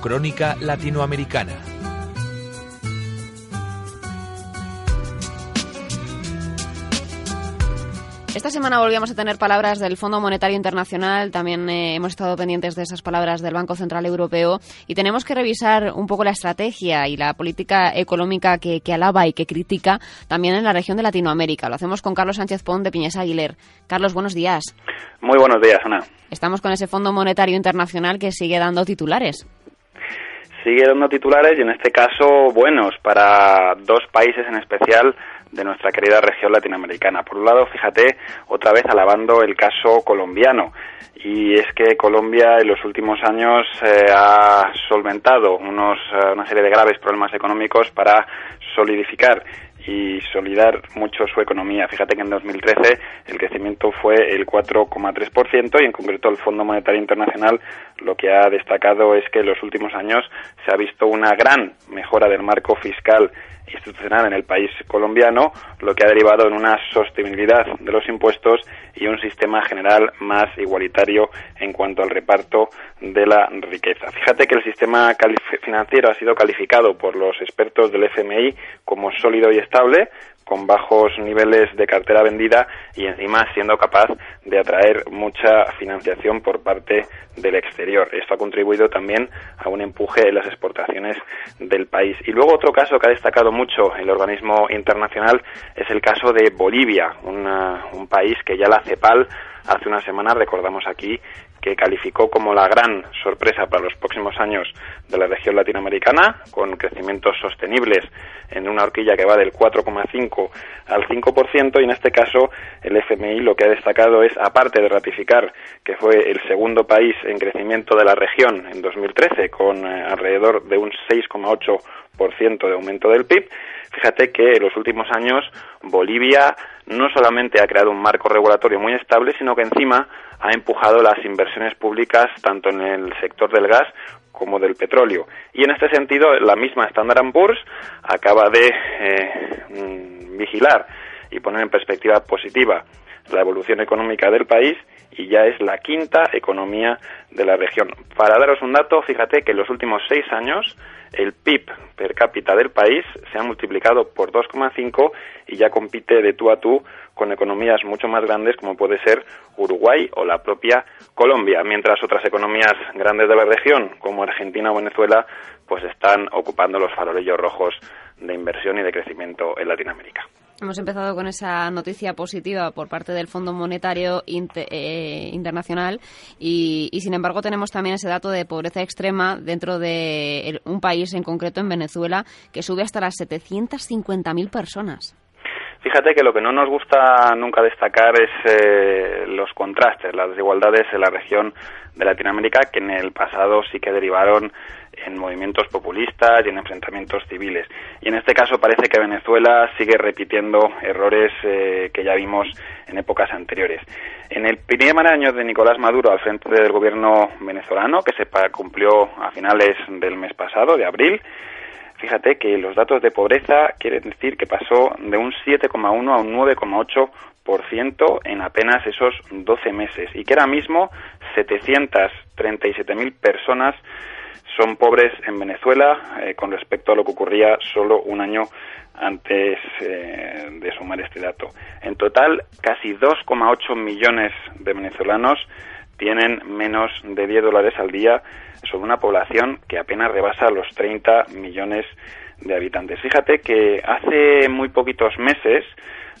Crónica Latinoamericana. Esta semana volvíamos a tener palabras del Fondo Monetario Internacional, también eh, hemos estado pendientes de esas palabras del Banco Central Europeo y tenemos que revisar un poco la estrategia y la política económica que, alaba y que critica también en la región de Latinoamérica. Lo hacemos con Carlos Sánchez Pont de Piñesa Aguiler. Carlos, buenos días. Muy buenos días, Ana. Estamos con ese Fondo Monetario Internacional que sigue dando titulares sigue dando titulares y en este caso buenos para dos países en especial de nuestra querida región latinoamericana. Por un lado, fíjate, otra vez alabando el caso colombiano. Y es que Colombia en los últimos años eh, ha solventado unos, eh, una serie de graves problemas económicos para solidificar y solidar mucho su economía. Fíjate que en 2013 el crecimiento fue el 4,3% y en concreto el Fondo Monetario Internacional lo que ha destacado es que en los últimos años se ha visto una gran mejora del marco fiscal institucional en el país colombiano, lo que ha derivado en una sostenibilidad de los impuestos y un sistema general más igualitario en cuanto al reparto de la riqueza. Fíjate que el sistema financiero ha sido calificado por los expertos del FMI como sólido y estable, con bajos niveles de cartera vendida y encima siendo capaz de atraer mucha financiación por parte del exterior. Esto ha contribuido también a un empuje en las exportaciones del país. Y luego otro caso que ha destacado mucho el organismo internacional es el caso de Bolivia, un país que ya la CEPAL hace una semana, recordamos aquí, que calificó como la gran sorpresa para los próximos años de la región latinoamericana, con crecimientos sostenibles en una horquilla que va del 4,5 al 5%, y en este caso el FMI lo que ha destacado es, aparte de ratificar que fue el segundo país en crecimiento de la región en 2013, con eh, alrededor de un 6,8% de aumento del PIB, fíjate que en los últimos años Bolivia no solamente ha creado un marco regulatorio muy estable, sino que encima ha empujado las inversiones públicas tanto en el sector del gas como del petróleo. Y en este sentido, la misma Standard Poor's acaba de eh, mm, vigilar y poner en perspectiva positiva la evolución económica del país y ya es la quinta economía de la región. Para daros un dato, fíjate que en los últimos seis años el PIB per cápita del país se ha multiplicado por 2,5 y ya compite de tú a tú con economías mucho más grandes como puede ser Uruguay o la propia Colombia, mientras otras economías grandes de la región como Argentina o Venezuela pues están ocupando los farolillos rojos de inversión y de crecimiento en Latinoamérica. Hemos empezado con esa noticia positiva por parte del Fondo Monetario eh, Internacional y, sin embargo, tenemos también ese dato de pobreza extrema dentro de un país en concreto, en Venezuela, que sube hasta las 750.000 personas. Fíjate que lo que no nos gusta nunca destacar es eh, los contrastes, las desigualdades en la región de Latinoamérica que en el pasado sí que derivaron en movimientos populistas y en enfrentamientos civiles. Y en este caso parece que Venezuela sigue repitiendo errores eh, que ya vimos en épocas anteriores. En el primer año de Nicolás Maduro al frente del gobierno venezolano, que se cumplió a finales del mes pasado, de abril, Fíjate que los datos de pobreza quieren decir que pasó de un 7,1 a un 9,8% en apenas esos 12 meses y que ahora mismo 737.000 personas son pobres en Venezuela eh, con respecto a lo que ocurría solo un año antes eh, de sumar este dato. En total, casi 2,8 millones de venezolanos tienen menos de 10 dólares al día sobre una población que apenas rebasa los 30 millones de habitantes. Fíjate que hace muy poquitos meses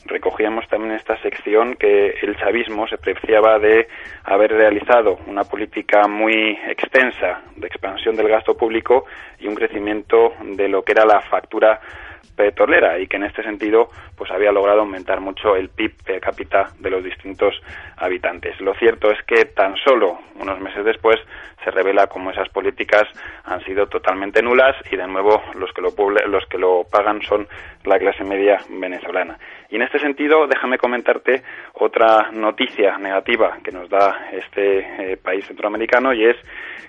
recogíamos también esta sección que el chavismo se preciaba de haber realizado una política muy extensa de expansión del gasto público y un crecimiento de lo que era la factura petrolera y que en este sentido pues había logrado aumentar mucho el PIB per cápita de los distintos habitantes. Lo cierto es que tan solo unos meses después se revela cómo esas políticas han sido totalmente nulas y de nuevo los que lo, los que lo pagan son la clase media venezolana. Y en este sentido, déjame comentarte otra noticia negativa que nos da este eh, país centroamericano y es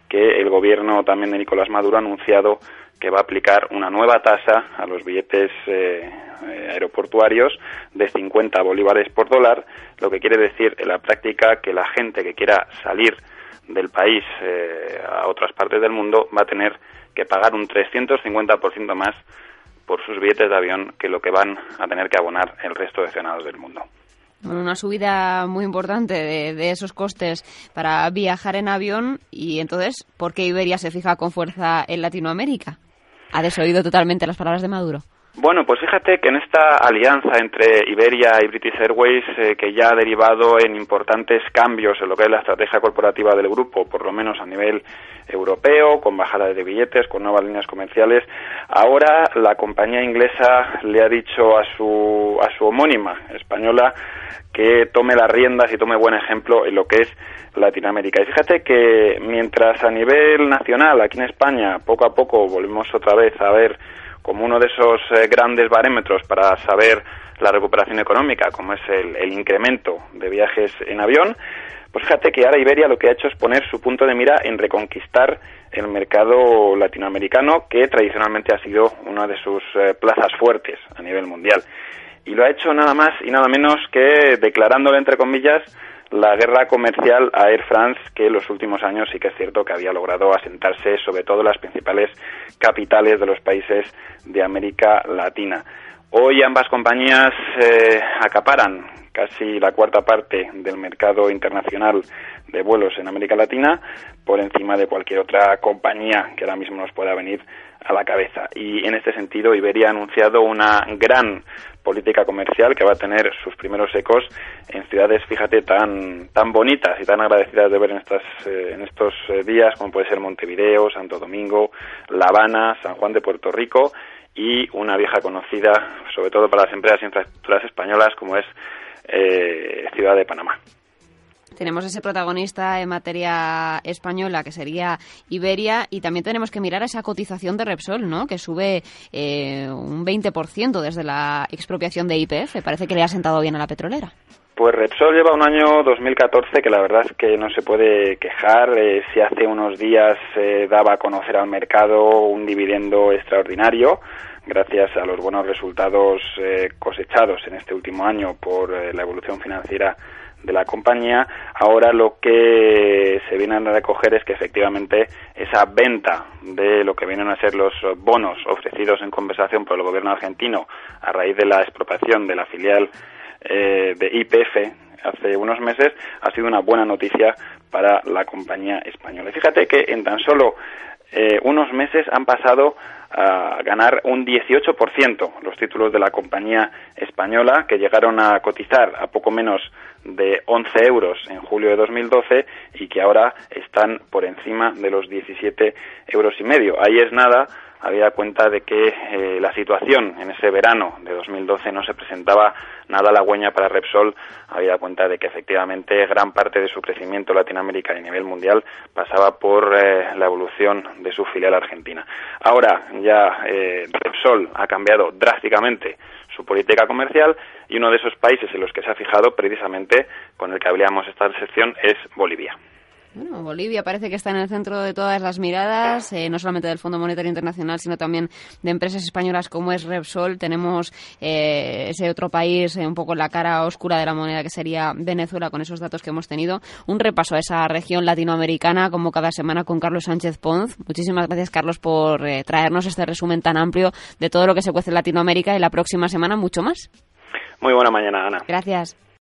que el gobierno también de Nicolás Maduro ha anunciado que va a aplicar una nueva tasa a los billetes eh, eh, aeroportuarios de 50 bolívares por dólar, lo que quiere decir en la práctica que la gente que quiera salir del país eh, a otras partes del mundo va a tener que pagar un 350% más por sus billetes de avión que lo que van a tener que abonar el resto de ciudadanos del mundo. Bueno, una subida muy importante de, de, esos costes para viajar en avión y entonces, ¿por qué Iberia se fija con fuerza en Latinoamérica? ¿Ha desoído totalmente las palabras de Maduro? Bueno, pues fíjate que en esta alianza entre Iberia y British Airways, eh, que ya ha derivado en importantes cambios en lo que es la estrategia corporativa del grupo, por lo menos a nivel europeo, con bajada de billetes, con nuevas líneas comerciales, ahora la compañía inglesa le ha dicho a su, a su homónima española que tome las riendas y tome buen ejemplo en lo que es Latinoamérica. Y fíjate que mientras a nivel nacional, aquí en España, poco a poco volvemos otra vez a ver como uno de esos eh, grandes barómetros para saber la recuperación económica, como es el, incremento de viajes en avión, pues fíjate que ahora Iberia lo que ha hecho es poner su punto de mira en reconquistar el mercado latinoamericano, que tradicionalmente ha sido una de sus eh, plazas fuertes a nivel mundial. Y lo ha hecho nada más y nada menos que declarándole, entre comillas, la guerra comercial a Air France, que en los últimos años sí que es cierto que había logrado asentarse sobre todo en las principales capitales de los países de América Latina. Hoy ambas compañías eh, acaparan casi la cuarta parte del mercado internacional de vuelos en América Latina por encima de cualquier otra compañía que ahora mismo nos pueda venir a la cabeza. Y en este sentido, Iberia ha anunciado una gran política comercial que va a tener sus primeros ecos en ciudades, fíjate, tan, tan bonitas y tan agradecidas de ver en, estas, eh, en estos eh, días, como puede ser Montevideo, Santo Domingo, La Habana, San Juan de Puerto Rico y una vieja conocida, sobre todo para las empresas e infraestructuras españolas, como es eh, Ciudad de Panamá tenemos ese protagonista en materia española que sería Iberia y también tenemos que mirar esa cotización de Repsol, ¿no? Que sube eh, un 20% desde la expropiación de IPF. Parece que le ha sentado bien a la petrolera. Pues Repsol lleva un año 2014 que la verdad es que no se puede quejar. Eh, si hace unos días se daba a conocer al mercado un dividendo extraordinario, gracias a los buenos resultados eh, cosechados en este último año por eh, la evolución financiera de la compañía, ahora lo que se viene a recoger es que efectivamente esa venta de lo que vienen a ser los bonos ofrecidos en compensación por el gobierno argentino a raíz de la expropiación de la filial eh, de IPF hace unos meses ha sido una buena noticia para la compañía española. fíjate que en tan solo eh, unos meses han pasado a ganar un 18% los títulos de la compañía española que llegaron a cotizar a poco menos de 11 euros en julio de 2012 y que ahora están por encima de los 17 euros y medio. Ahí es nada había cuenta de que eh, la situación en ese verano de 2012 no se presentaba nada halagüeña para Repsol, había cuenta de que efectivamente gran parte de su crecimiento en Latinoamérica y a nivel mundial pasaba por eh, la evolución de su filial argentina. Ahora ya eh, Repsol ha cambiado drásticamente su política comercial y uno de esos países en los que se ha fijado precisamente con el que hablábamos esta sección es Bolivia. Bueno, Bolivia parece que está en el centro de todas las miradas, eh, no solamente del Fondo Monetario Internacional, sino también de empresas españolas como es Repsol. Tenemos eh, ese otro país eh, un poco la cara oscura de la moneda que sería Venezuela con esos datos que hemos tenido. Un repaso a esa región latinoamericana como cada semana con Carlos Sánchez Ponz. Muchísimas gracias, Carlos, por traernos este resumen tan amplio de todo lo que se cuece en Latinoamérica y la próxima semana mucho más. Muy buena mañana, Ana. Gracias.